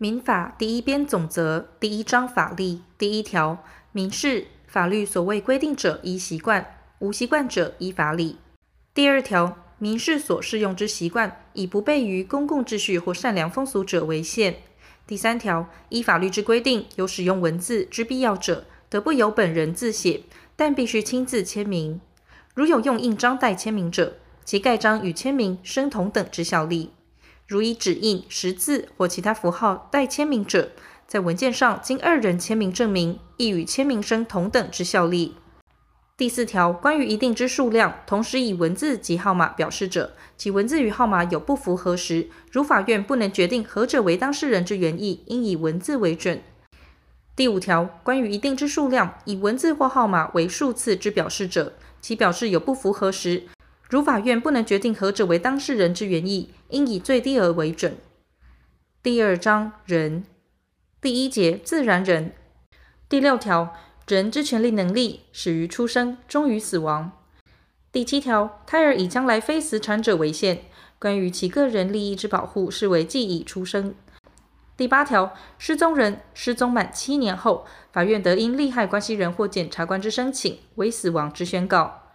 民法第一编总则第一章法例第一条：民事法律所谓规定者依习惯，无习惯者依法理。第二条：民事所适用之习惯，以不悖于公共秩序或善良风俗者为限。第三条：依法律之规定，有使用文字之必要者，得不由本人自写，但必须亲自签名。如有用印章代签名者，其盖章与签名生同等之效力。如以指印、识字或其他符号代签名者，在文件上经二人签名证明，亦与签名生同等之效力。第四条，关于一定之数量，同时以文字及号码表示者，其文字与号码有不符合时，如法院不能决定何者为当事人之原意，应以文字为准。第五条，关于一定之数量，以文字或号码为数次之表示者，其表示有不符合时，如法院不能决定何者为当事人之原意，应以最低额为准。第二章人，第一节自然人。第六条人之权利能力始于出生，终于死亡。第七条胎儿以将来非死产者为限，关于其个人利益之保护，视为既已出生。第八条失踪人失踪满七年后，法院得因利害关系人或检察官之申请为死亡之宣告。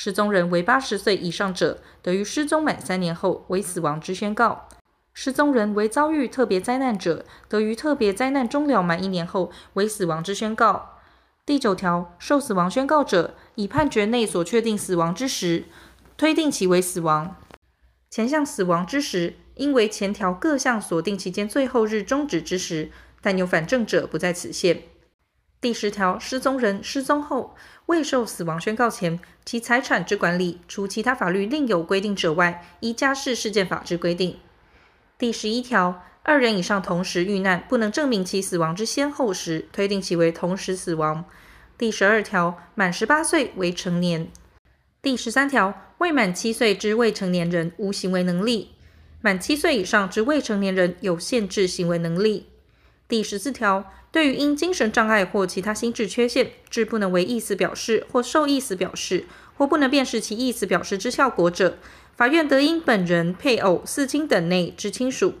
失踪人为八十岁以上者，得于失踪满三年后为死亡之宣告；失踪人为遭遇特别灾难者，得于特别灾难终了满一年后为死亡之宣告。第九条，受死亡宣告者，以判决内所确定死亡之时，推定其为死亡。前项死亡之时，应为前条各项所定期间最后日终止之时，但有反证者不在此限。第十条，失踪人失踪后未受死亡宣告前，其财产之管理，除其他法律另有规定者外，依家事事件法之规定。第十一条，二人以上同时遇难，不能证明其死亡之先后时，推定其为同时死亡。第十二条，满十八岁为成年。第十三条，未满七岁之未成年人无行为能力，满七岁以上之未成年人有限制行为能力。第十四条。对于因精神障碍或其他心智缺陷，致不能为意思表示或受意思表示，或不能辨识其意思表示之效果者，法院得因本人、配偶、四亲等内之亲属，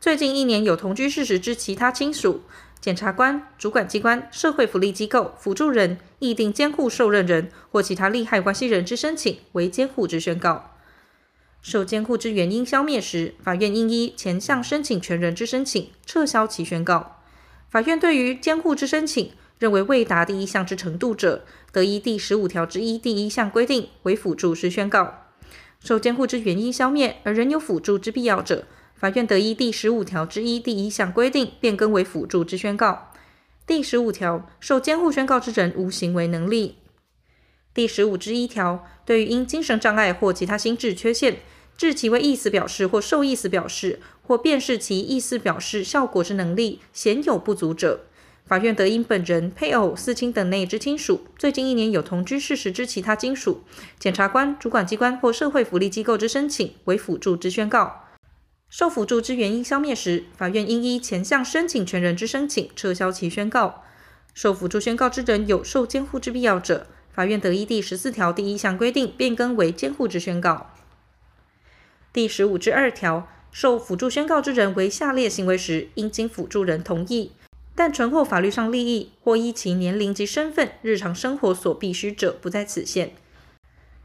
最近一年有同居事实之其他亲属，检察官、主管机关、社会福利机构、辅助人、意定监护受任人或其他利害关系人之申请为监护之宣告。受监护之原因消灭时，法院应依前项申请权人之申请，撤销其宣告。法院对于监护之申请，认为未达第一项之程度者，得依第十五条之一第一项规定为辅助之宣告。受监护之原因消灭而仍有辅助之必要者，法院得依第十五条之一第一项规定变更为辅助之宣告。第十五条，受监护宣告之人无行为能力。第十五之一条，对于因精神障碍或其他心智缺陷，致其为意思表示或受意思表示，或辨识其意思表示效果之能力显有不足者，法院得因本人、配偶、四亲等内之亲属，最近一年有同居事实之其他亲属，检察官、主管机关或社会福利机构之申请为辅助之宣告。受辅助之原因消灭时，法院应依前项申请权人之申请撤销其宣告。受辅助宣告之人有受监护之必要者，法院得依第十四条第一项规定变更为监护之宣告。第十五至二条，受辅助宣告之人为下列行为时，应经辅助人同意，但纯获法律上利益或依其年龄及身份、日常生活所必须者，不在此限。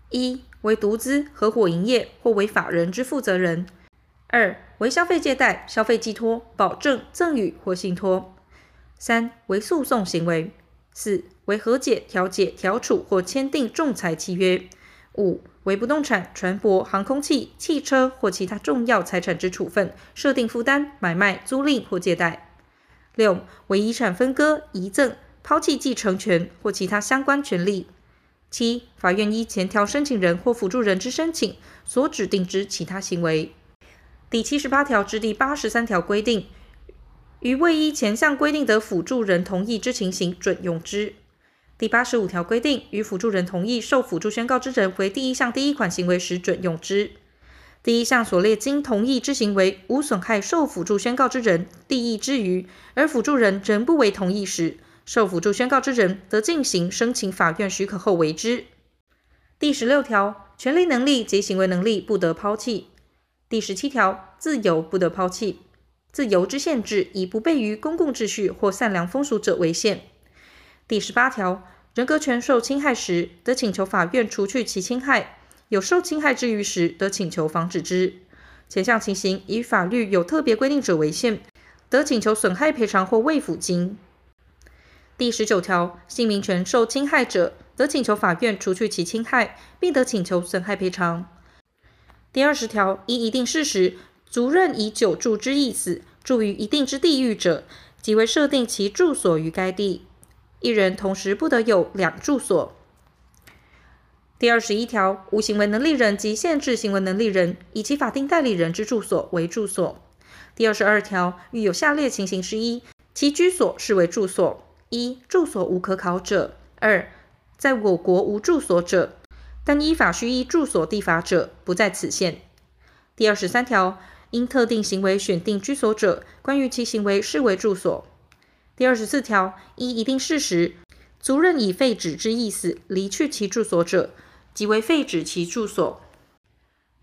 一、为独资、合伙营业或为法人之负责人；二、为消费借贷、消费寄托、保证、赠与或信托；三、为诉讼行为；四、为和解、调解、调处或签订仲裁契约；五、为不动产、船舶、航空器、汽车或其他重要财产之处分、设定负担、买卖、租赁或借贷；六、为遗产分割、遗赠、抛弃继承权或其他相关权利；七、法院依前条申请人或辅助人之申请所指定之其他行为。第七十八条至第八十三条规定，于未依前项规定的辅助人同意之情形，准用之。第八十五条规定，与辅助人同意受辅助宣告之人为第一项第一款行为时，准用之。第一项所列经同意之行为，无损害受辅助宣告之人利益之余，而辅助人仍不为同意时，受辅助宣告之人得进行申请法院许可后为之。第十六条，权利能力及行为能力不得抛弃。第十七条，自由不得抛弃。自由之限制，以不悖于公共秩序或善良风俗者为限。第十八条，人格权受侵害时，得请求法院除去其侵害；有受侵害之虞时，得请求防止之。前项情形以法律有特别规定者为限，得请求损害赔偿或慰抚金。第十九条，姓名权受侵害者，得请求法院除去其侵害，并得请求损害赔偿。第二十条，依一定事实，足认以久住之意思，住于一定之地域者，即为设定其住所于该地。一人同时不得有两住所。第二十一条，无行为能力人及限制行为能力人以其法定代理人之住所为住所。第二十二条，遇有下列情形之一，其居所视为住所：一、住所无可考者；二、在我国无住所者，但依法须依住所地法者，不在此限。第二十三条。因特定行为选定居所者，关于其行为视为住所。第二十四条，一一定事实，足认以废止之意思离去其住所者，即为废止其住所。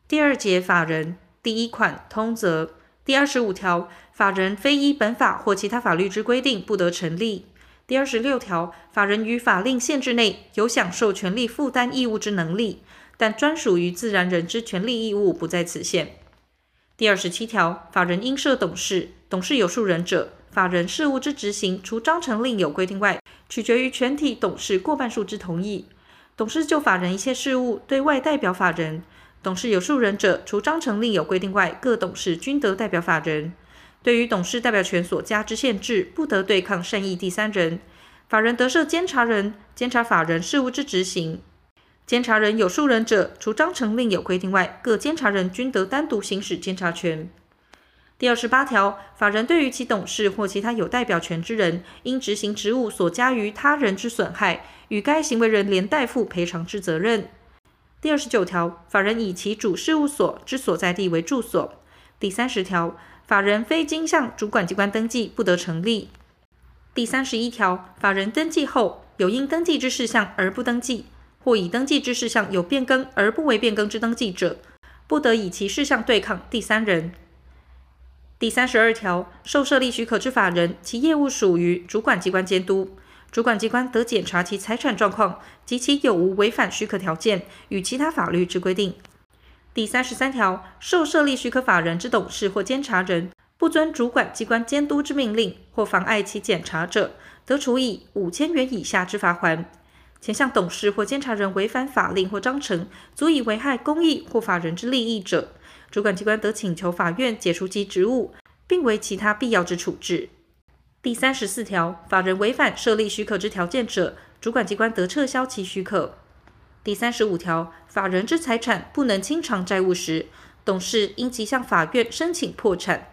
第二节法人第一款通则第二十五条，法人非依本法或其他法律之规定，不得成立。第二十六条，法人于法令限制内有享受权利负担义务之能力，但专属于自然人之权利义务不在此限。第二十七条，法人应设董事，董事有数人者，法人事务之执行，除章程另有规定外，取决于全体董事过半数之同意。董事就法人一切事务对外代表法人。董事有数人者，除章程另有规定外，各董事均得代表法人。对于董事代表权所加之限制，不得对抗善意第三人。法人得设监察人，监察法人事务之执行。监察人有数人者，除章程另有规定外，各监察人均得单独行使监察权。第二十八条，法人对于其董事或其他有代表权之人，因执行职务所加于他人之损害，与该行为人连带负赔偿之责任。第二十九条，法人以其主事务所之所在地为住所。第三十条，法人非经向主管机关登记，不得成立。第三十一条，法人登记后，有因登记之事项而不登记。或已登记之事项有变更而不为变更之登记者，不得以其事项对抗第三人。第三十二条，受设立许可之法人，其业务属于主管机关监督，主管机关得检查其财产状况及其有无违反许可条件与其他法律之规定。第三十三条，受设立许可法人之董事或监察人，不遵主管机关监督之命令或妨碍其检查者，得处以五千元以下之罚锾。前项董事或监察人违反法令或章程，足以危害公益或法人之利益者，主管机关得请求法院解除其职务，并为其他必要之处置。第三十四条，法人违反设立许可之条件者，主管机关得撤销其许可。第三十五条，法人之财产不能清偿债务时，董事应即向法院申请破产。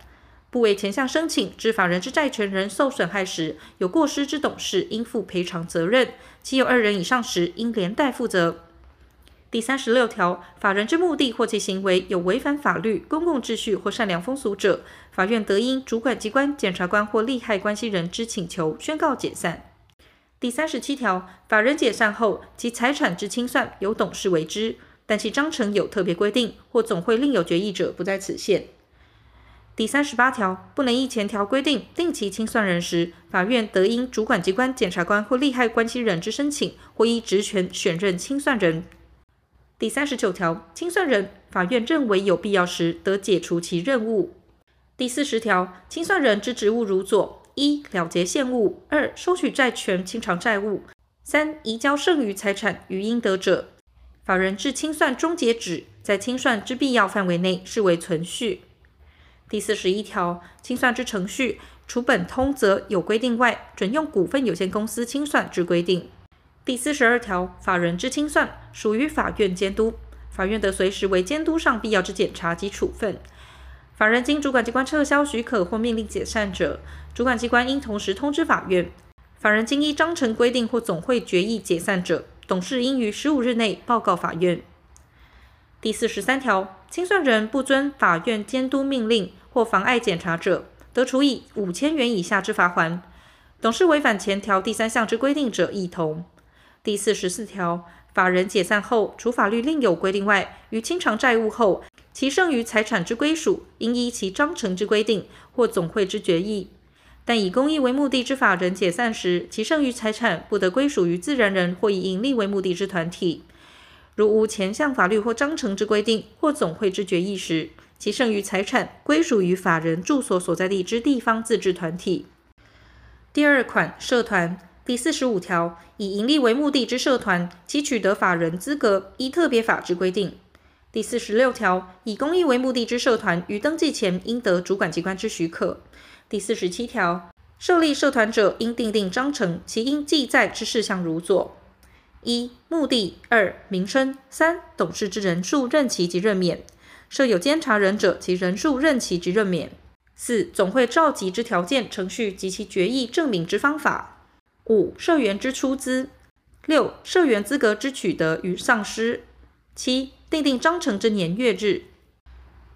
不为前项申请致法人之债权人受损害时，有过失之董事应负赔偿责任；其有二人以上时，应连带负责。第三十六条，法人之目的或其行为有违反法律、公共秩序或善良风俗者，法院得因主管机关、检察官或利害关系人之请求，宣告解散。第三十七条，法人解散后，其财产之清算由董事为之，但其章程有特别规定或总会另有决议者，不在此限。第三十八条，不能依前条规定定其清算人时，法院得因主管机关、检察官或利害关系人之申请，或依职权选任清算人。第三十九条，清算人法院认为有必要时，得解除其任务。第四十条，清算人之职务如左：一、了结现务；二、收取债权、清偿债务；三、移交剩余财产于应得者。法人至清算终结止，在清算之必要范围内，视为存续。第四十一条，清算之程序，除本通则有规定外，准用股份有限公司清算之规定。第四十二条，法人之清算属于法院监督，法院得随时为监督上必要之检查及处分。法人经主管机关撤销许可或命令解散者，主管机关应同时通知法院。法人经依章程规定或总会决议解散者，董事应于十五日内报告法院。第四十三条，清算人不遵法院监督命令或妨碍检查者，得处以五千元以下之罚锾。董事违反前条第三项之规定者，亦同。第四十四条，法人解散后，除法律另有规定外，于清偿债务后，其剩余财产之归属，应依其章程之规定或总会之决议。但以公益为目的之法人解散时，其剩余财产不得归属于自然人或以营利为目的之团体。如无前项法律或章程之规定或总会之决议时，其剩余财产归属于法人住所所在地之地方自治团体。第二款社团第四十五条，以营利为目的之社团，其取得法人资格依特别法之规定。第四十六条，以公益为目的之社团于登记前应得主管机关之许可。第四十七条，设立社团者应订定章程，其应记载之事项如左：一、目的；二、名称；三、董事之人数、任期及任免；设有监察人者，其人数、任期及任免；四、总会召集之条件、程序及其决议证明之方法；五、社员之出资；六、社员资格之取得与丧失；七、订定章程之年月日。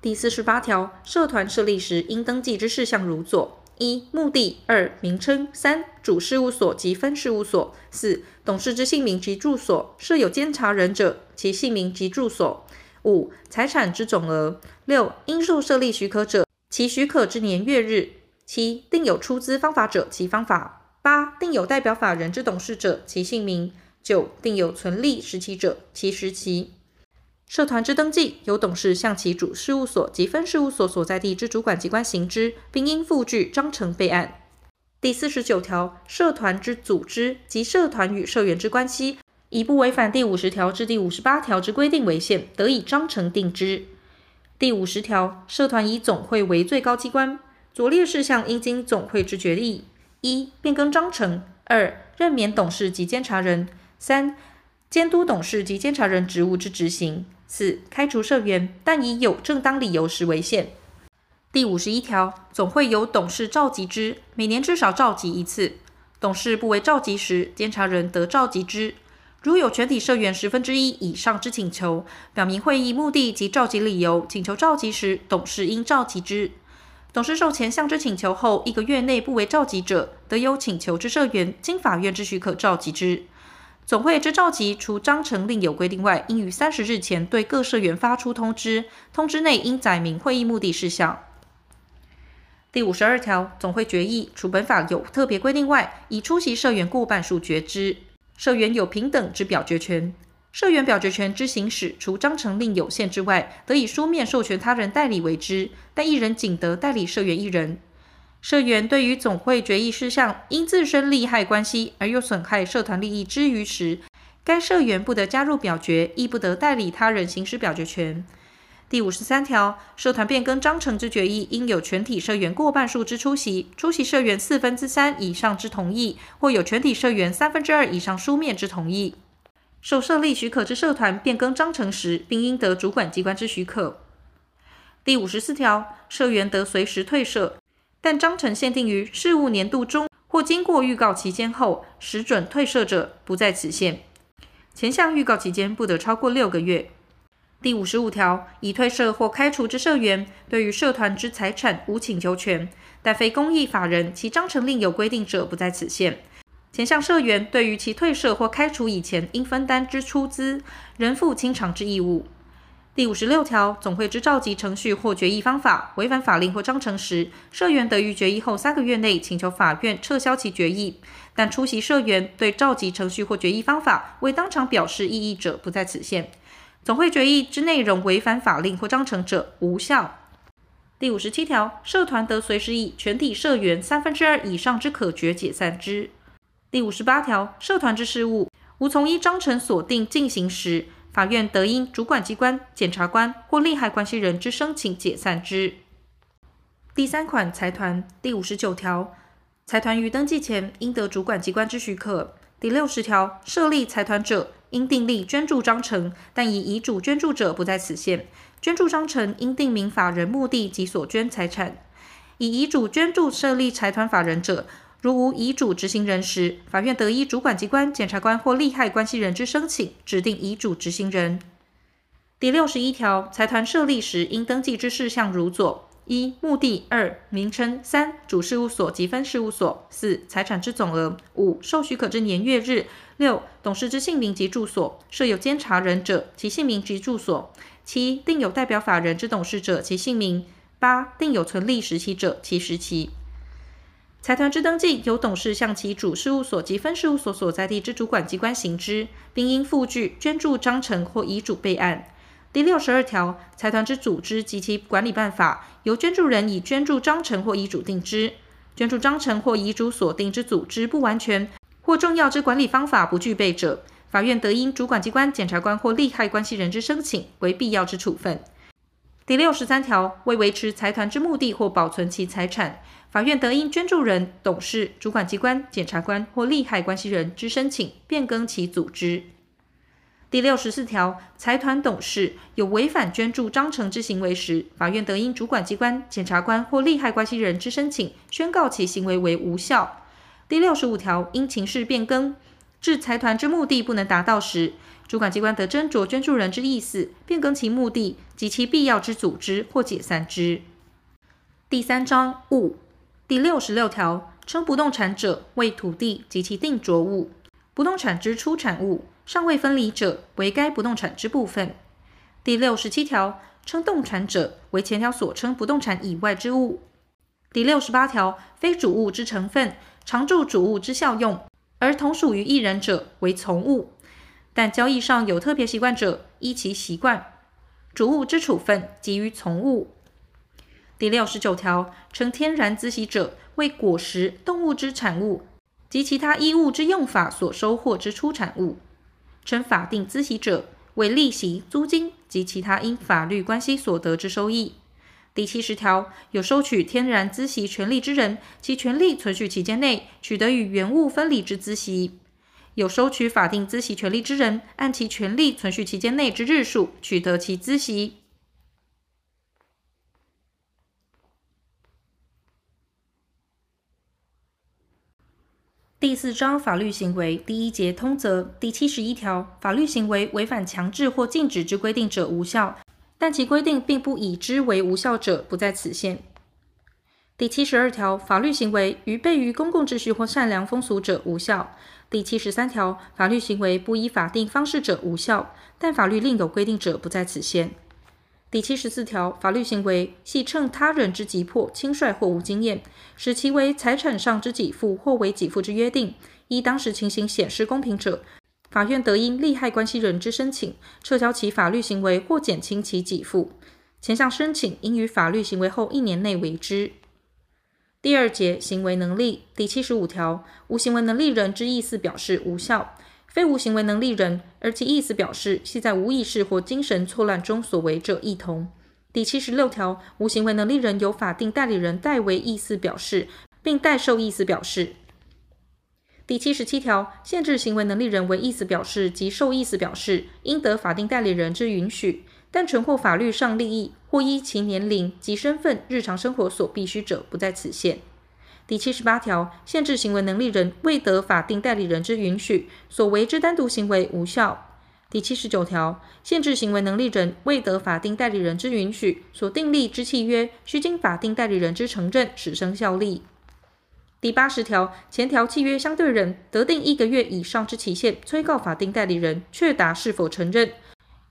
第四十八条，社团设立时应登记之事项如左：一、目的；二、名称；三、主事务所及分事务所；四、董事之姓名及住所；设有监察人者，其姓名及住所；五、财产之总额；六、应受设立许可者，其许可之年月日；七、定有出资方法者，其方法；八、定有代表法人之董事者，其姓名；九、定有存立时期者，其时期。社团之登记，由董事向其主事务所及分事务所所在地之主管机关行之，并应附具章程备案。第四十九条，社团之组织及社团与社员之关系，以不违反第五十条至第五十八条之规定为限，得以章程定之。第五十条，社团以总会为最高机关，左列事项应经总会之决议：一、变更章程；二、任免董事及监察人；三、监督董事及监察人职务之执行。四、开除社员，但以有正当理由时为限。第五十一条，总会由董事召集之，每年至少召集一次。董事不为召集时，监察人得召集之。如有全体社员十分之一以上之请求，表明会议目的及召集理由，请求召集时，董事应召集之。董事受前项之请求后一个月内不为召集者，得有请求之社员经法院之许可召集之。总会之召集，除章程另有规定外，应于三十日前对各社员发出通知，通知内应载明会议目的事项。第五十二条，总会决议，除本法有特别规定外，以出席社员过半数决之。社员有平等之表决权。社员表决权之行使，除章程另有限之外，得以书面授权他人代理为之，但一人仅得代理社员一人。社员对于总会决议事项因自身利害关系而又损害社团利益之余时，该社员不得加入表决，亦不得代理他人行使表决权。第五十三条，社团变更章程之决议，应有全体社员过半数之出席，出席社员四分之三以上之同意，或有全体社员三分之二以上书面之同意。受设立许可之社团变更章程时，并应得主管机关之许可。第五十四条，社员得随时退社。但章程限定于事务年度中或经过预告期间后，实准退社者，不在此限。前项预告期间不得超过六个月。第五十五条，已退社或开除之社员，对于社团之财产无请求权，但非公益法人，其章程另有规定者，不在此限。前项社员对于其退社或开除以前应分担之出资，仍负清偿之义务。第五十六条，总会之召集程序或决议方法违反法令或章程时，社员得于决议后三个月内请求法院撤销其决议。但出席社员对召集程序或决议方法未当场表示异议者，不在此限。总会决议之内容违反法令或章程者，无效。第五十七条，社团得随时以全体社员三分之二以上之可决解散之。第五十八条，社团之事务无从依章程所定进行时，法院得因主管机关、检察官或利害关系人之申请解散之。第三款财团第五十九条，财团于登记前应得主管机关之许可。第六十条，设立财团者应订立捐助章程，但以遗嘱捐助者不在此限。捐助章程应订明法人目的及所捐财产。以遗嘱捐助设立财团法人者，如无遗嘱执行人时，法院得依主管机关、检察官或利害关系人之申请，指定遗嘱执行人。第六十一条，财团设立时应登记之事项如左：一、目的；二、名称；三、主事务所及分事务所；四、财产之总额；五、受许可之年月日；六、董事之姓名及住所；设有监察人者，其姓名及住所；七、定有代表法人之董事者，其姓名；八、定有存立时期者，其时期。财团之登记，由董事向其主事务所及分事务所所在地之主管机关行之，并应附具捐助章程或遗嘱备案。第六十二条，财团之组织及其管理办法，由捐助人以捐助章程或遗嘱定之。捐助章程或遗嘱所定之组织不完全或重要之管理方法不具备者，法院得因主管机关、检察官或利害关系人之申请，为必要之处分。第六十三条，为维持财团之目的或保存其财产，法院得因捐助人、董事、主管机关、检察官或利害关系人之申请，变更其组织。第六十四条，财团董事有违反捐助章程之行为时，法院得因主管机关、检察官或利害关系人之申请，宣告其行为为无效。第六十五条，因情势变更，致财团之目的不能达到时，主管机关得斟酌捐助人之意思，变更其目的及其必要之组织或解散之。第三章物。第六十六条，称不动产者，为土地及其定着物。不动产之出产物。尚未分离者，为该不动产之部分。第六十七条，称动产者，为前条所称不动产以外之物。第六十八条，非主物之成分，常助主物之效用，而同属于一人者，为从物。但交易上有特别习惯者，依其习惯。主物之处分，即于从物。第六十九条，称天然孳息者，为果实、动物之产物及其他衣物之用法所收获之出产物。称法定孳息者，为利息、租金及其他因法律关系所得之收益。第七十条，有收取天然孳息权利之人，其权利存续期间内，取得与原物分离之孳息；有收取法定孳息权利之人，按其权利存续期间内之日数，取得其孳息。第四章法律行为第一节通则第七十一条，法律行为违反强制或禁止之规定者无效，但其规定并不以之为无效者不在此限。第七十二条，法律行为于悖于公共秩序或善良风俗者无效。第七十三条，法律行为不依法定方式者无效，但法律另有规定者不在此限。第七十四条，法律行为系乘他人之急迫、轻率或无经验，使其为财产上之给付或为给付之约定，依当时情形显失公平者，法院得因利害关系人之申请，撤销其法律行为或减轻其给付。前项申请应于法律行为后一年内为之。第二节行为能力第七十五条，无行为能力人之意思表示无效。非无行为能力人，而其意思表示系在无意识或精神错乱中所为者，亦同。第七十六条，无行为能力人由法定代理人代为意思表示，并代受意思表示。第七十七条，限制行为能力人为意思表示及受意思表示，应得法定代理人之允许，但纯获法律上利益或依其年龄及身份、日常生活所必须者，不在此限。第七十八条，限制行为能力人未得法定代理人之允许，所为之单独行为无效。第七十九条，限制行为能力人未得法定代理人之允许，所订立之契约，须经法定代理人之承认，始生效力。第八十条，前条契约相对人得定一个月以上之期限，催告法定代理人确答是否承认。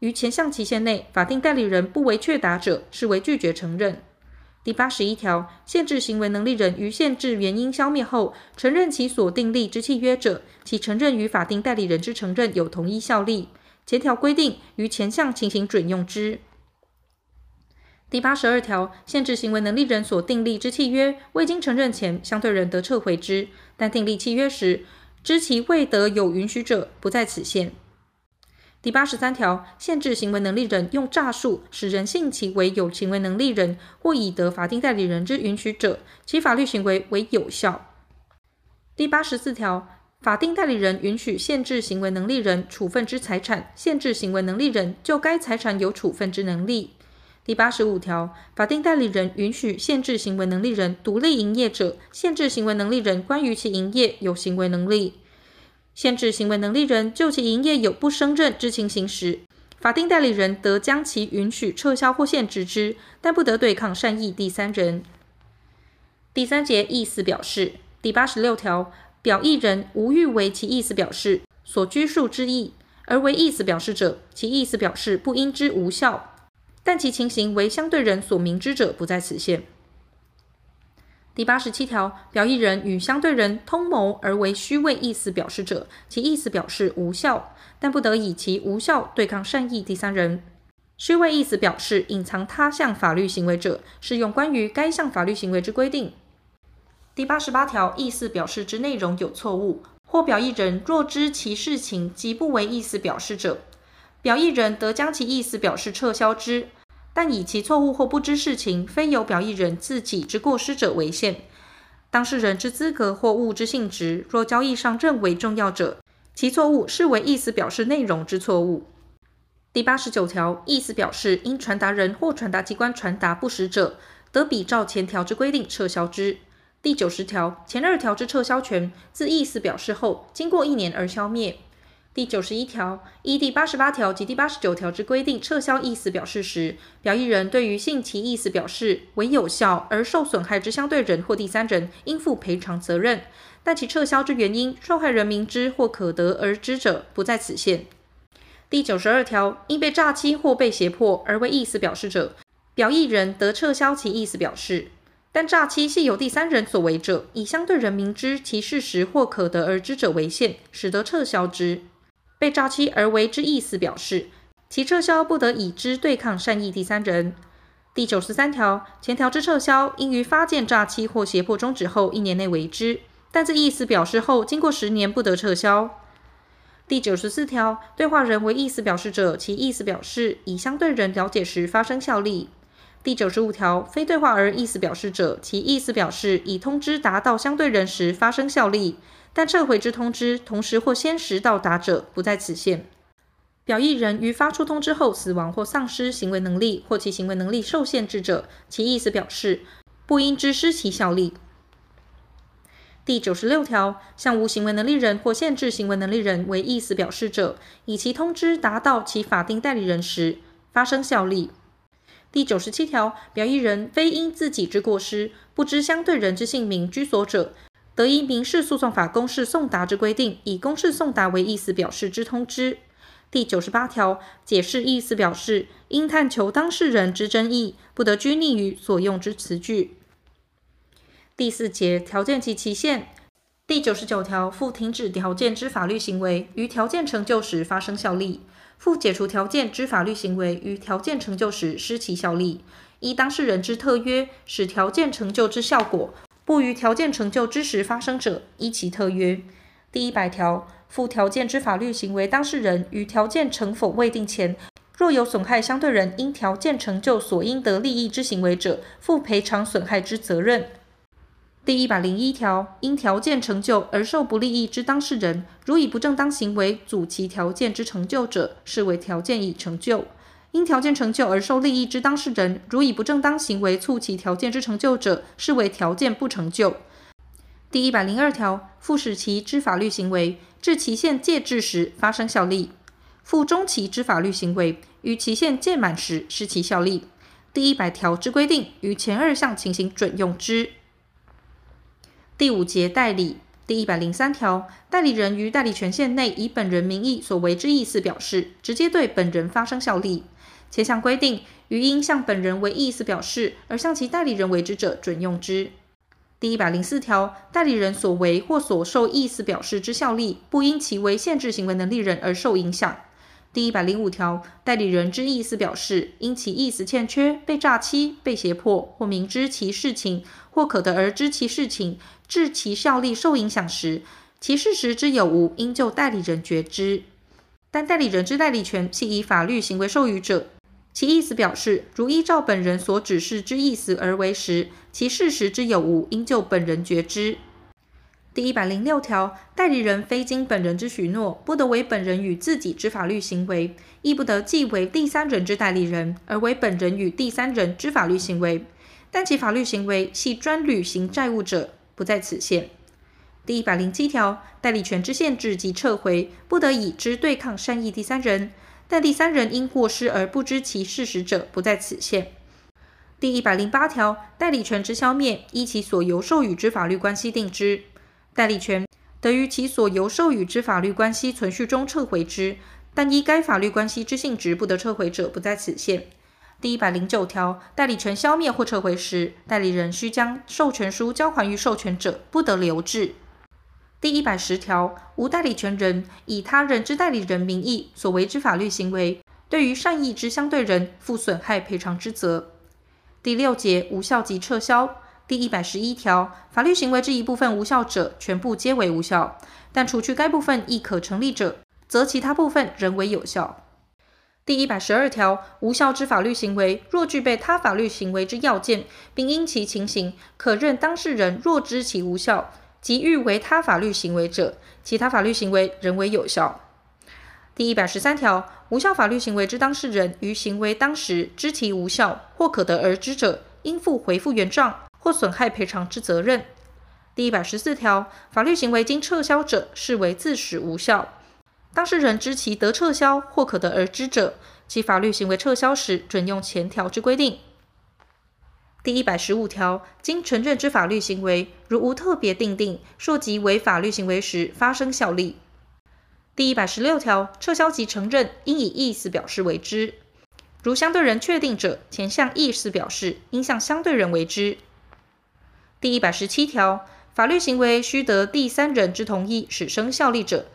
于前项期限内，法定代理人不为确答者，视为拒绝承认。第八十一条，限制行为能力人于限制原因消灭后，承认其所订立之契约者，其承认与法定代理人之承认有同一效力。前条规定于前项情形准用之。第八十二条，限制行为能力人所订立之契约未经承认前，相对人得撤回之，但订立契约时知其未得有允许者，不在此限。第八十三条，限制行为能力人用诈术使人信其为有行为能力人或已得法定代理人之允许者，其法律行为为有效。第八十四条，法定代理人允许限制行为能力人处分之财产，限制行为能力人就该财产有处分之能力。第八十五条，法定代理人允许限制行为能力人独立营业者，限制行为能力人关于其营业有行为能力。限制行为能力人就其营业有不胜任之情形时，法定代理人得将其允许撤销或限制之，但不得对抗善意第三人。第三节意思表示第八十六条，表意人无欲为其意思表示所拘束之意，而为意思表示者，其意思表示不应之无效，但其情形为相对人所明知者，不在此限。第八十七条，表意人与相对人通谋而为虚伪意思表示者，其意思表示无效，但不得以其无效对抗善意第三人。虚伪意思表示隐藏他项法律行为者，适用关于该项法律行为之规定。第八十八条，意思表示之内容有错误，或表意人若知其事情即不为意思表示者，表意人得将其意思表示撤销之。但以其错误或不知事情非由表意人自己之过失者为限。当事人之资格或物之性质，若交易上认为重要者，其错误视为意思表示内容之错误。第八十九条，意思表示因传达人或传达机关传达不实者，得比照前条之规定撤销之。第九十条，前二条之撤销权自意思表示后，经过一年而消灭。第九十一条，依第八十八条及第八十九条之规定撤销意思表示时，表意人对于信其意思表示为有效而受损害之相对人或第三人，应负赔偿责任。但其撤销之原因，受害人明知或可得而知者，不在此限。第九十二条，因被诈欺或被胁迫而为意思表示者，表意人得撤销其意思表示。但诈欺系由第三人所为者，以相对人明知其事实或可得而知者为限，使得撤销之。被诈欺而为之意思表示，其撤销不得以之对抗善意第三人。第九十三条，前条之撤销，应于发现诈欺或胁迫终止后一年内为之，但这意思表示后经过十年不得撤销。第九十四条，对话人为意思表示者，其意思表示以相对人了解时发生效力。第九十五条，非对话而意思表示者，其意思表示以通知达到相对人时发生效力。但撤回之通知同时或先时到达者，不在此限。表意人于发出通知后死亡或丧失行为能力，或其行为能力受限制者，其意思表示不因之失其效力。第九十六条，向无行为能力人或限制行为能力人为意思表示者，以其通知达到其法定代理人时发生效力。第九十七条，表意人非因自己之过失不知相对人之姓名、居所者。得依民事诉讼法公示送达之规定，以公示送达为意思表示之通知。第九十八条，解释意思表示，应探求当事人之争议，不得拘泥于所用之词句。第四节条件及期限。第九十九条，附停止条件之法律行为，于条件成就时发生效力；附解除条件之法律行为，于条件成就时失其效力。依当事人之特约，使条件成就之效果。不于条件成就之时发生者，依其特约。第一百条，附条件之法律行为当事人于条件成否未定前，若有损害相对人因条件成就所应得利益之行为者，负赔偿损害之责任。第一百零一条，因条件成就而受不利益之当事人，如以不正当行为阻其条件之成就者，视为条件已成就。因条件成就而受利益之当事人，如以不正当行为促其条件之成就者，视为条件不成就。第一百零二条，附使其之法律行为，至期限届至时发生效力；附终期之法律行为，于期限届满时失其效力。第一百条之规定，于前二项情形准用之。第五节代理。第一百零三条，代理人于代理权限内以本人名义所为之意思表示，直接对本人发生效力。前项规定，于因向本人为意思表示而向其代理人为之者，准用之。第一百零四条，代理人所为或所受意思表示之效力，不因其为限制行为能力人而受影响。第一百零五条，代理人之意思表示，因其意思欠缺、被诈欺、被胁迫，或明知其事情，或可得而知其事情，致其效力受影响时，其事实之有无，应就代理人决之。但代理人之代理权系以法律行为授予者。其意思表示，如依照本人所指示之意思而为时，其事实之有无，应就本人决之。第一百零六条，代理人非经本人之许诺，不得为本人与自己之法律行为，亦不得既为第三人之代理人，而为本人与第三人之法律行为。但其法律行为系专履行债务者，不在此限。第一百零七条，代理权之限制及撤回，不得以之对抗善意第三人。但第三人因过失而不知其事实者，不在此限。第一百零八条，代理权之消灭，依其所由授予之法律关系定之。代理权得于其所由授予之法律关系存续中撤回之，但依该法律关系之性质不得撤回者，不在此限。第一百零九条，代理权消灭或撤回时，代理人须将授权书交还于授权者，不得留置。第一百十条，无代理权人以他人之代理人名义所为之法律行为，对于善意之相对人负损害赔偿之责。第六节无效及撤销。第一百十一条，法律行为之一部分无效者，全部皆为无效；但除去该部分亦可成立者，则其他部分仍为有效。第一百十二条，无效之法律行为，若具备他法律行为之要件，并因其情形可认当事人若知其无效，即欲为他法律行为者，其他法律行为仍为有效。第一百十三条，无效法律行为之当事人于行为当时知其无效或可得而知者，应负回复原状或损害赔偿之责任。第一百十四条，法律行为经撤销者，视为自始无效。当事人知其得撤销或可得而知者，其法律行为撤销时准用前条之规定。第一百十五条，经承认之法律行为，如无特别订定，溯及为法律行为时发生效力。第一百十六条，撤销及承认应以意思表示为之，如相对人确定者，前项意思表示应向相对人为之。第一百十七条，法律行为须得第三人之同意始生效力者，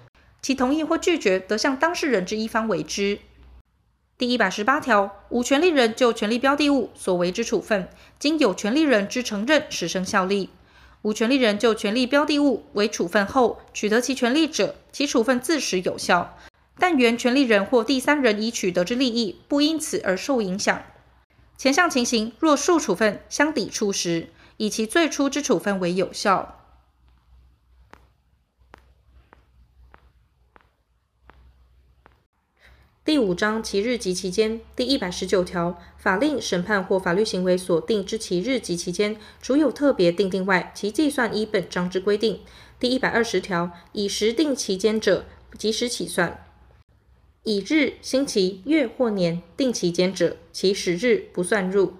其同意或拒绝得向当事人之一方为之。第一百十八条，无权利人就权利标的物所为之处分，经有权利人之承认始生效力。无权利人就权利标的物为处分后取得其权利者，其处分自始有效，但原权利人或第三人已取得之利益不因此而受影响。前项情形若数处分相抵触时，以其最初之处分为有效。第五章其日及期间第一百十九条，法令、审判或法律行为所定之其日及期间，除有特别定定外，其计算依本章之规定。第一百二十条，以时定期间者，即时起算；以日、星期、月或年定期间者，其始日不算入。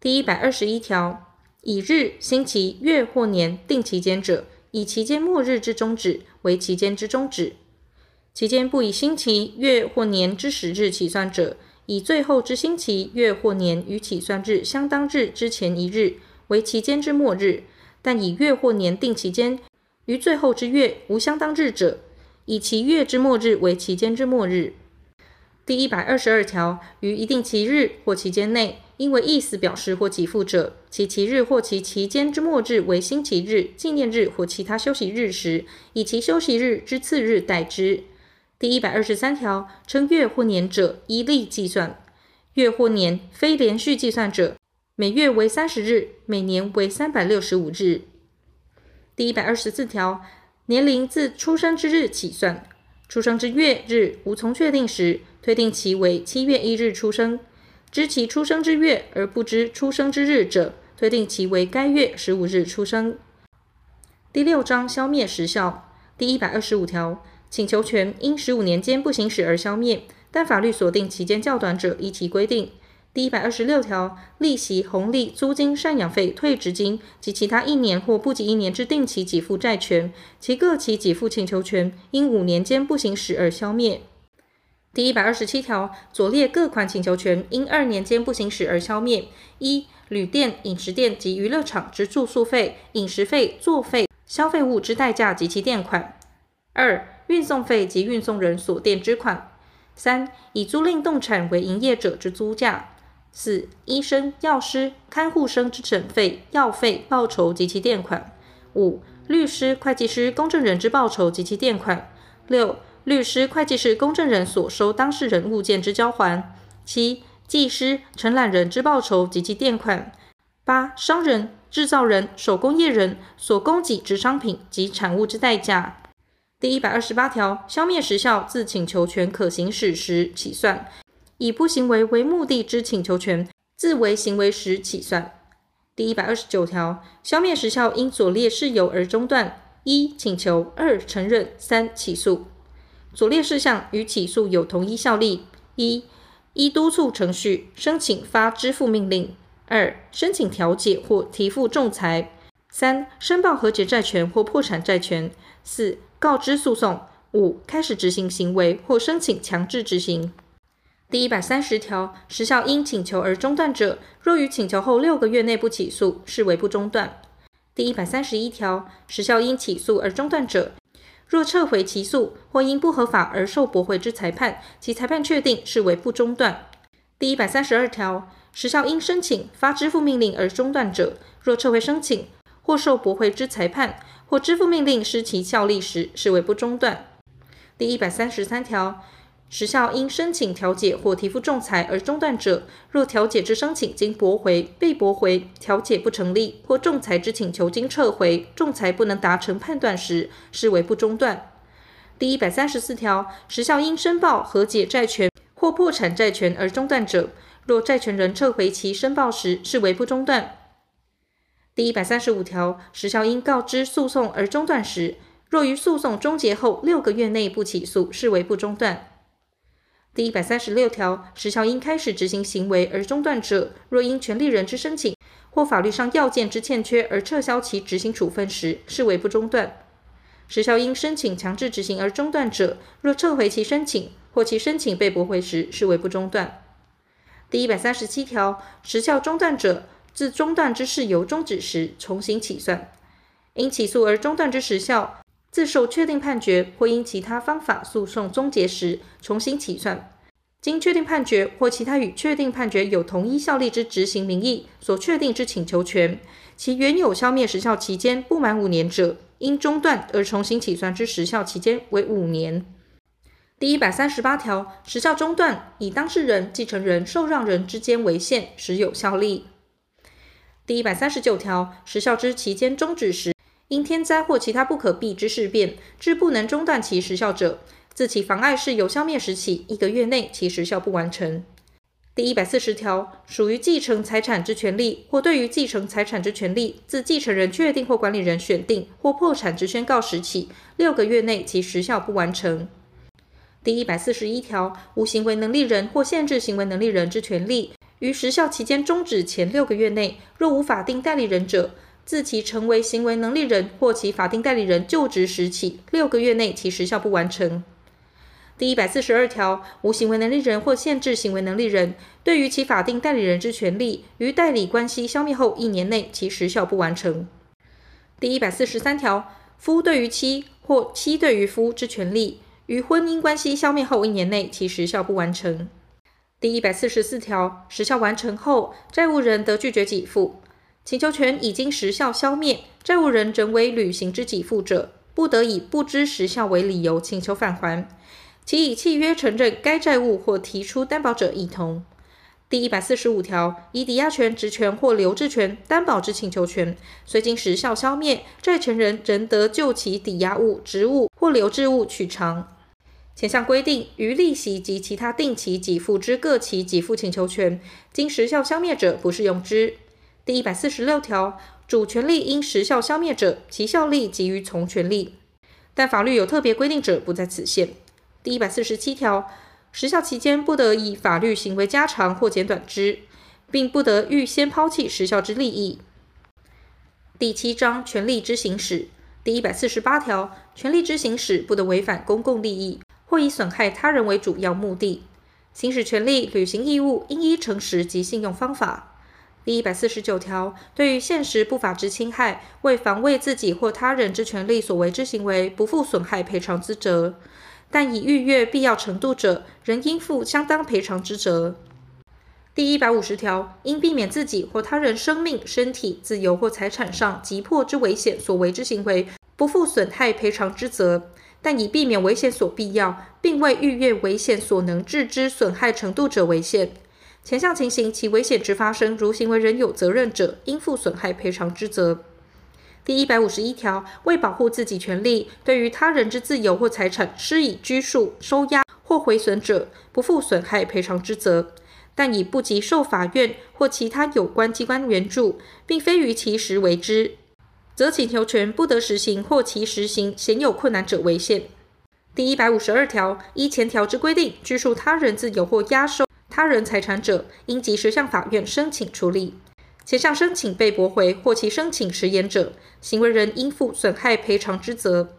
第一百二十一条，以日、星期、月或年定期间者，以期间末日之终止为期间之终止。期间不以星期、月或年之始日起算者，以最后之星期、月或年与起算日相当日之前一日为期间之末日；但以月或年定期间，于最后之月无相当日者，以其月之末日为期间之末日。第一百二十二条，于一定期日或期间内，因为意思表示或给付者，其期日或其期间之末日为星期日、纪念日或其他休息日时，以其休息日之次日代之。第一百二十三条，称月或年者，依例计算；月或年非连续计算者，每月为三十日，每年为三百六十五日。第一百二十四条，年龄自出生之日起算，出生之月日无从确定时，推定其为七月一日出生；知其出生之月而不知出生之日者，推定其为该月十五日出生。第六章消灭时效。第一百二十五条。请求权因十五年间不行使而消灭，但法律锁定期间较短者，依其规定。第一百二十六条，利息、红利、租金、赡养费、退职金及其他一年或不及一年之定期给付债权，其各期给付请求权因五年间不行使而消灭。第一百二十七条，左列各款请求权因二年间不行使而消灭：一、旅店、饮食店及娱乐场之住宿费、饮食费、作费、消费物之代价及其垫款；二、运送费及运送人所垫之款；三、以租赁动产为营业者之租价；四、医生、药师、看护生之诊费、药费、报酬及其垫款；五、律师、会计师、公证人之报酬及其垫款；六、律师、会计师、公证人所收当事人物件之交还；七、技师、承揽人之报酬及其垫款；八、商人、制造人、手工业人所供给之商品及产物之代价。第一百二十八条，消灭时效自请求权可行使时起算，以不行为为目的之请求权自为行为时起算。第一百二十九条，消灭时效因左列事由而中断：一、请求；二、承认；三、起诉。左列事项与起诉有同一效力，一、依督促程序申请发支付命令；二、申请调解或提付仲裁；三、申报和解债权或破产债权；四、告知诉讼；五、开始执行行为或申请强制执行。第一百三十条，时效因请求而中断者，若于请求后六个月内不起诉，视为不中断。第一百三十一条，时效因起诉而中断者，若撤回起诉或因不合法而受驳回之裁判，其裁判确定，视为不中断。第一百三十二条，时效因申请发支付命令而中断者，若撤回申请或受驳回之裁判，或支付命令失其效力时，视为不中断。第一百三十三条。时效因申请调解或提付仲裁而中断者，若调解之申请经驳回、被驳回、调解不成立，或仲裁之请求经撤回、仲裁不能达成判断时，视为不中断。第一百三十四条，时效因申报和解债权或破产债权而中断者，若债权人撤回其申报时，视为不中断。第一百三十五条，时效因告知诉讼而中断时，若于诉讼终结后六个月内不起诉，视为不中断。第一百三十六条，时效因开始执行行为而中断者，若因权利人之申请或法律上要件之欠缺而撤销其执行处分时，视为不中断。时效因申请强制执行而中断者，若撤回其申请或其申请被驳回时，视为不中断。第一百三十七条，时效中断者，自中断之事由终止时重新起算。因起诉而中断之时效。自受确定判决或因其他方法诉讼终结时重新起算，经确定判决或其他与确定判决有同一效力之执行名义所确定之请求权，其原有消灭时效期间不满五年者，因中断而重新起算之时效期间为五年。第一百三十八条，时效中断以当事人、继承人、受让人之间为限，时有效力。第一百三十九条，时效之期间终止时。因天灾或其他不可避之事变，致不能中断其时效者，自其妨碍事由消灭时起一个月内，其时效不完成。第一百四十条，属于继承财产之权利或对于继承财产之权利，自继承人确定或管理人选定或破产之宣告时起六个月内，其时效不完成。第一百四十一条，无行为能力人或限制行为能力人之权利，于时效期间终止前六个月内，若无法定代理人者，自其成为行为能力人或其法定代理人就职时起六个月内，其时效不完成。第一百四十二条，无行为能力人或限制行为能力人对于其法定代理人之权利，于代理关系消灭后一年内，其时效不完成。第一百四十三条，夫对于妻或妻对于夫之权利，于婚姻关系消灭后一年内，其时效不完成。第一百四十四条，时效完成后，债务人得拒绝给付。请求权已经时效消灭，债务人仍为履行之给付者，不得以不知时效为理由请求返还。其以契约承认该债务或提出担保者亦同。第一百四十五条，以抵押权、质权或留置权担保之请求权，虽经时效消灭，债权人仍得就其抵押物、质物或留置物取偿。前项规定，于利息及其他定期给付之各期给付请求权，经时效消灭者，不适用之。第一百四十六条，主权利因时效消灭者，其效力及于从权利，但法律有特别规定者，不在此限。第一百四十七条，时效期间不得以法律行为加长或减短之，并不得预先抛弃时效之利益。第七章权利之行使第一百四十八条，权利之行使不得违反公共利益，或以损害他人为主要目的。行使权利、履行义务，应依诚实及信用方法。第一百四十九条，对于现实不法之侵害，为防卫自己或他人之权利所为之行为，不负损害赔偿之责，但已逾越必要程度者，仍应负相当赔偿之责。第一百五十条，应避免自己或他人生命、身体、自由或财产上急迫之危险所为之行为，不负损害赔偿之责，但以避免危险所必要，并未逾越危险所能致之损害程度者为限。前项情形，其危险之发生，如行为人有责任者，应负损害赔偿之责。第一百五十一条，为保护自己权利，对于他人之自由或财产施以拘束、收押或毁损者，不负损害赔偿之责，但以不及受法院或其他有关机关援助，并非于其时为之，则请求权不得实行或其实行鲜有困难者为限。第一百五十二条，依前条之规定，拘束他人自由或押收他人财产者，应及时向法院申请处理。且向申请被驳回或其申请迟延者，行为人应负损害赔偿之责。